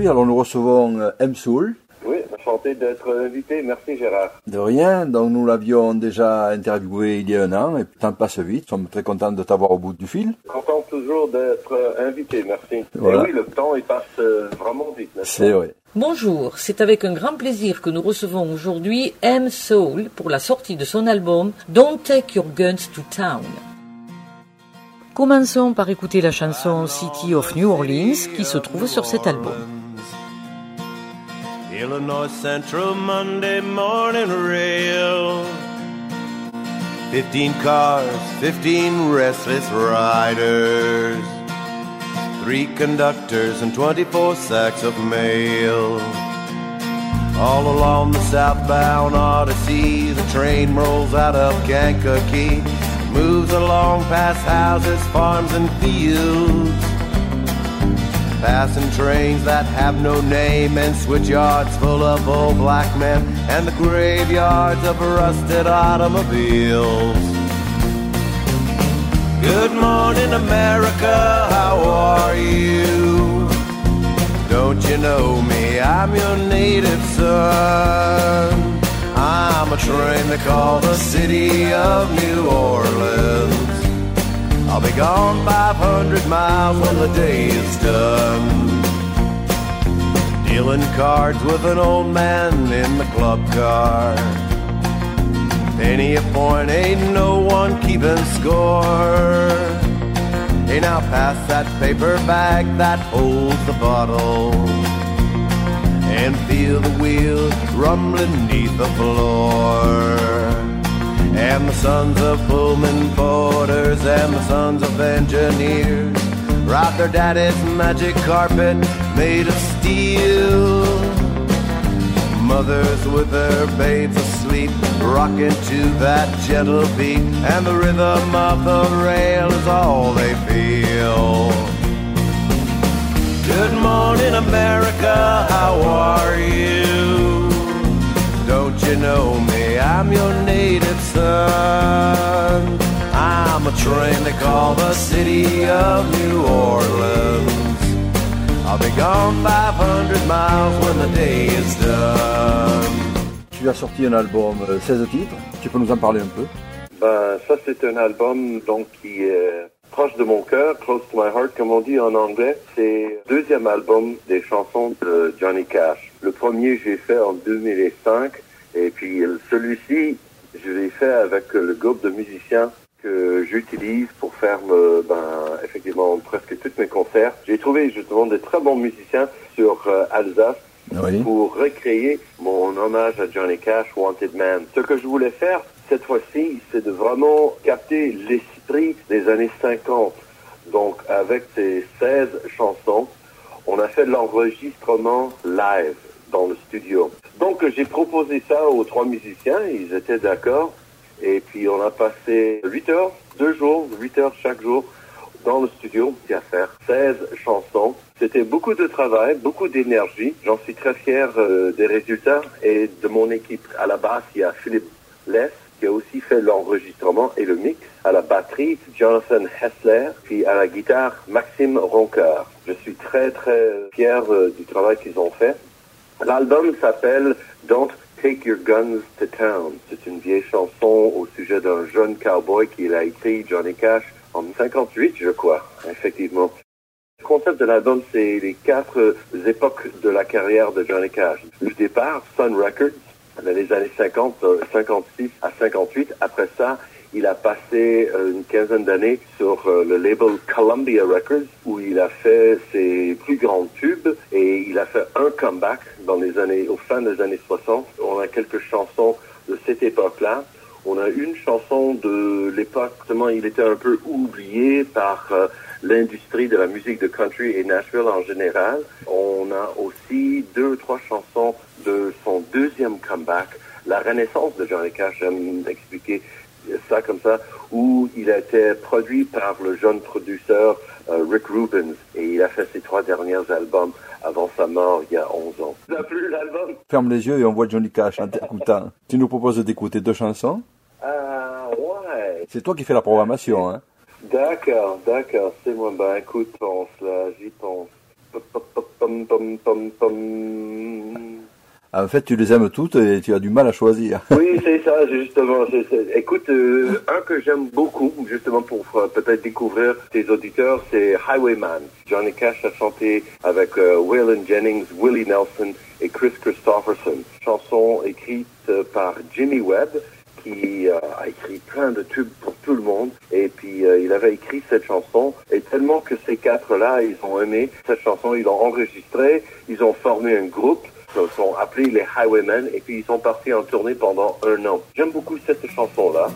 aujourd'hui, alors nous recevons euh, M. Soul. Oui, enchanté d'être invité. Merci Gérard. De rien, donc nous l'avions déjà interviewé il y a un an, et le temps passe vite. Nous sommes très contents de t'avoir au bout du fil. Content toujours d'être invité, merci. Voilà. Et oui, le temps il passe euh, vraiment vite. C'est vrai. Bonjour, c'est avec un grand plaisir que nous recevons aujourd'hui M. Soul pour la sortie de son album Don't Take Your Guns to Town. Commençons par écouter la chanson City of New Orleans qui se trouve sur cet album. Illinois Central Monday morning rail. Fifteen cars, fifteen restless riders. Three conductors and 24 sacks of mail. All along the southbound Odyssey, the train rolls out of Kankakee. Moves along past houses, farms, and fields. Passing trains that have no name and switchyards full of old black men and the graveyards of rusted automobiles. Good morning, America, how are you? Don't you know me? I'm your native son. I'm a train they call the city of New Orleans. I'll be gone 500 miles when the day is done. Dealing cards with an old man in the club car. Penny a point, ain't no one keeping score. Hey, now pass that paper bag that holds the bottle. And feel the wheels rumbling neath the floor. And the sons of Pullman porters and the sons of engineers ride their daddy's magic carpet made of steel. Mothers with their babes asleep, rocking to that gentle beat, and the rhythm of the rail is all they feel. Good morning, America, how are you? Don't you know me? I'm your native son. I'm a train they call the city of New Orleans. I'll be gone 500 miles when the day is done. Tu as sorti un album, euh, 16 titres. Tu peux nous en parler un peu? Ben, ça c'est un album donc qui est proche de mon cœur, close to my heart comme on dit en anglais. C'est le deuxième album des chansons de Johnny Cash. Le premier j'ai fait en 2005 et puis euh, celui-ci je l'ai fait avec le groupe de musiciens que j'utilise pour faire me, ben, effectivement presque tous mes concerts. J'ai trouvé justement de très bons musiciens sur euh, Alsace Oui. pour recréer mon hommage à Johnny Cash, Wanted Man. Ce que je voulais faire cette fois-ci, c'est de vraiment capter l'esprit des années 50. Donc, avec ces 16 chansons, on a fait de l'enregistrement live dans le studio. Donc, j'ai proposé ça aux trois musiciens, ils étaient d'accord. Et puis, on a passé 8 heures, deux jours, 8 heures chaque jour dans le studio à faire 16 chansons. C'était beaucoup de travail, beaucoup d'énergie. J'en suis très fier euh, des résultats et de mon équipe. À la basse, il y a Philippe Less qui a aussi fait l'enregistrement et le mix. À la batterie, Jonathan Hessler. Puis à la guitare, Maxime Roncoeur. Je suis très très fier euh, du travail qu'ils ont fait. L'album s'appelle Don't Take Your Guns to Town. C'est une vieille chanson au sujet d'un jeune cowboy qu'il a écrit, Johnny Cash, en 58, je crois, effectivement. Le concept de l'album, c'est les quatre euh, époques de la carrière de Johnny Cash. Le départ, Sun Records, dans les années 50, euh, 56 à 58. Après ça, il a passé euh, une quinzaine d'années sur euh, le label Columbia Records, où il a fait ses plus grands tubes et il a fait un comeback dans les années, au fin des années 60. On a quelques chansons de cette époque-là. On a une chanson de l'époque, justement, il était un peu oublié par euh, l'industrie de la musique de country et Nashville en général. On a aussi deux ou trois chansons de son deuxième comeback, la renaissance de Johnny Cash, j'aime expliquer ça comme ça, où il a été produit par le jeune producteur euh, Rick Rubens et il a fait ses trois derniers albums avant sa mort il y a 11 ans. Ça a plu l'album Ferme les yeux et on voit Johnny Cash en t'écoutant. Tu nous proposes d'écouter deux chansons? Ah ouais C'est toi qui fais la programmation, hein D'accord, d'accord, c'est moi. Ben écoute, pense là, j'y pense. Pum, pum, pum. En fait, tu les aimes toutes et tu as du mal à choisir. Oui, c'est ça, justement. c'est- Écoute, euh, un que j'aime beaucoup, justement pour euh, peut-être découvrir tes auditeurs, c'est Highwayman. Johnny Cash a chanté avec euh, Waylon Jennings, Willie Nelson et Chris Christopherson. Chanson écrite euh, par Jimmy Webb, qui euh, a écrit plein de tubes pour tout le monde. Et puis, il avait écrit cette chanson. Et tellement que ces quatre-là, ils ont aimé cette chanson, ils l'ont enregistrée, ils ont formé un groupe. Ils sont appelés les Highwaymen et puis ils sont partis en tournée pendant un an. J'aime beaucoup cette chanson-là.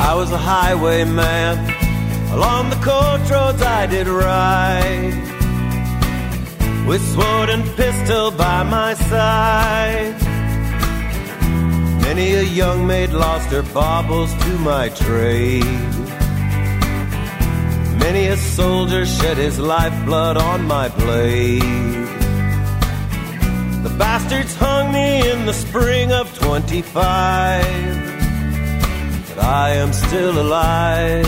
I was a highwayman. Along the coach roads I did ride. With sword and pistol by my side. Many a young maid lost her baubles to my trade. Many a soldier shed his lifeblood on my blade. The bastards hung me in the spring of 25 but I am still alive.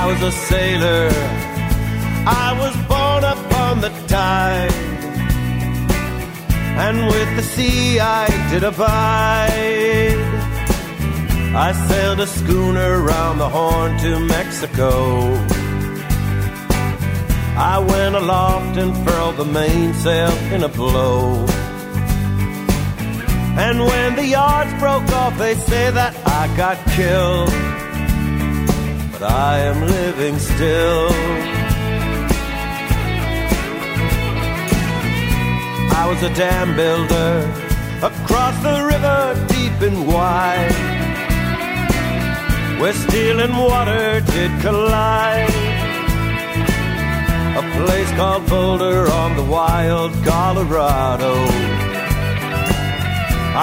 I was a sailor, I was born upon the tide, and with the sea I did abide. I sailed a schooner round the Horn to Mexico. I went aloft and furled the mainsail in a blow. And when the yards broke off, they say that I got killed. But I am living still. Was a dam builder across the river, deep and wide, where steel and water did collide. A place called Boulder on the wild Colorado.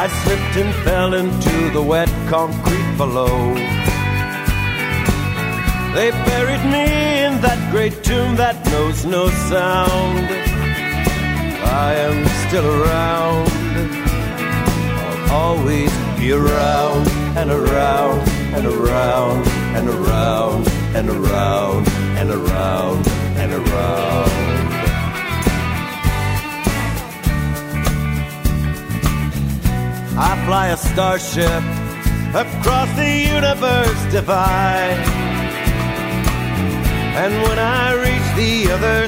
I slipped and fell into the wet concrete below. They buried me in that great tomb that knows no sound. I am still around. I'll always be around and around and around and around and around and around and around. I fly a starship across the universe divide. And when I reach the other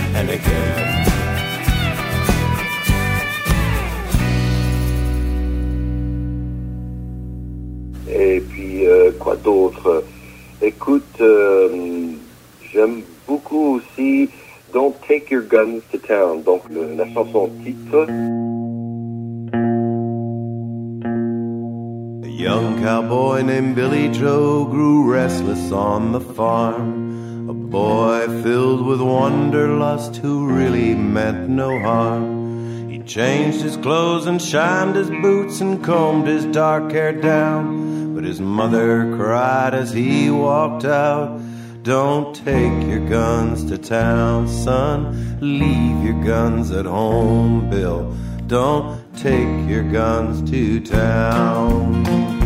Et puis, euh, quoi d'autre? Écoute, euh, j'aime beaucoup aussi Don't Take Your Guns to Town, donc le- la chanson titre. A young cowboy named Billy Joe grew restless on the farm. A boy filled with wanderlust who really meant no harm. He changed his clothes and shined his boots and combed his dark hair down. But his mother cried as he walked out. Don't take your guns to town, son. Leave your guns at home, Bill. Don't take your guns to town.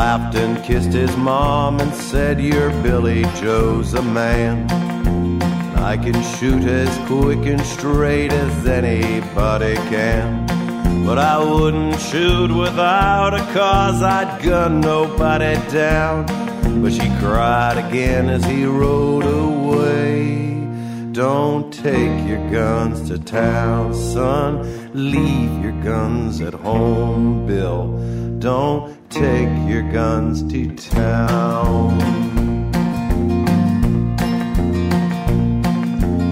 Laughed and kissed his mom and said, Your Billy Joe's a man. I can shoot as quick and straight as anybody can. But I wouldn't shoot without a cause, I'd gun nobody down. But she cried again as he rode away. Don't take your guns to town, son. Leave your guns at home, Bill. Don't take your guns to town.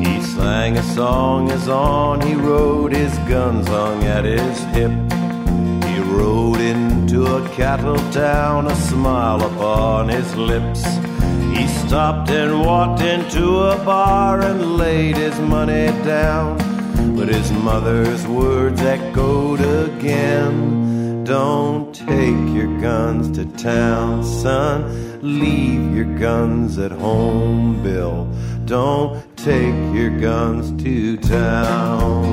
He sang a song as on he rode, his guns hung at his hip. He rode into a cattle town, a smile upon his lips. He stopped and walked into a bar and laid his money down. But his mother's words echoed again. Don't take your guns to town, son. Leave your guns at home, Bill. Don't take your guns to town.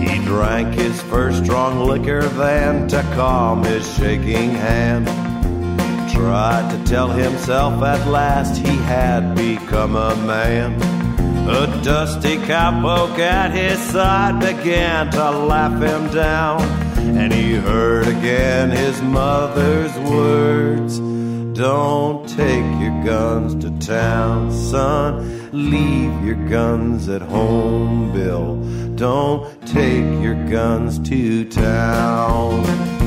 He drank his first strong liquor then to calm his shaking hand. Tried to tell himself at last he had become a man. Dusty cowpoke at his side began to laugh him down. And he heard again his mother's words Don't take your guns to town, son. Leave your guns at home, Bill. Don't take your guns to town.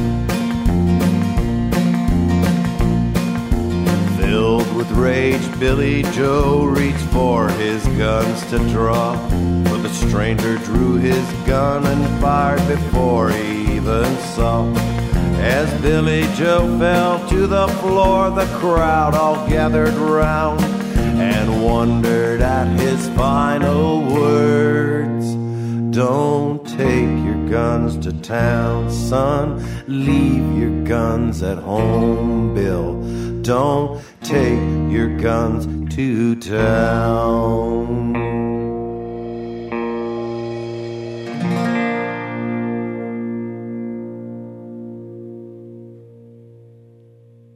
With rage, Billy Joe reached for his guns to draw. But the stranger drew his gun and fired before he even saw. As Billy Joe fell to the floor, the crowd all gathered round and wondered at his final words. Don't take your guns to town, son. Leave your guns at home, Bill. Don't take your guns to town.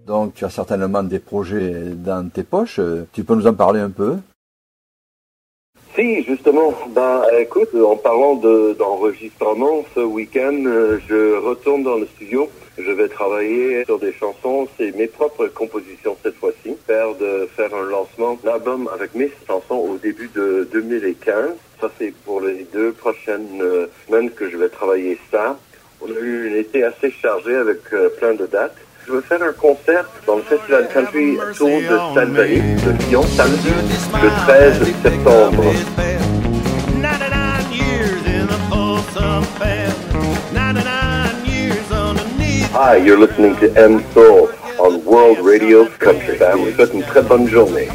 Donc tu as certainement des projets dans tes poches. Tu peux nous en parler un peu? Si, justement. Ben, écoute, en parlant d'enregistrement, ce week-end, je retourne dans le studio. Je vais travailler sur des chansons, c'est mes propres compositions cette fois-ci. Faire de faire un lancement d'album avec mes chansons au début de 2015. Ça c'est pour les deux prochaines semaines que je vais travailler ça. On a eu un été assez chargé avec plein de dates. Je veux faire un concert dans le Festival Country Tour de Sainte-Marie de Lyon samedi le 13 septembre. Hi, you're listening to M Soul on World Radio Country. Je vous souhaite très bonne journée.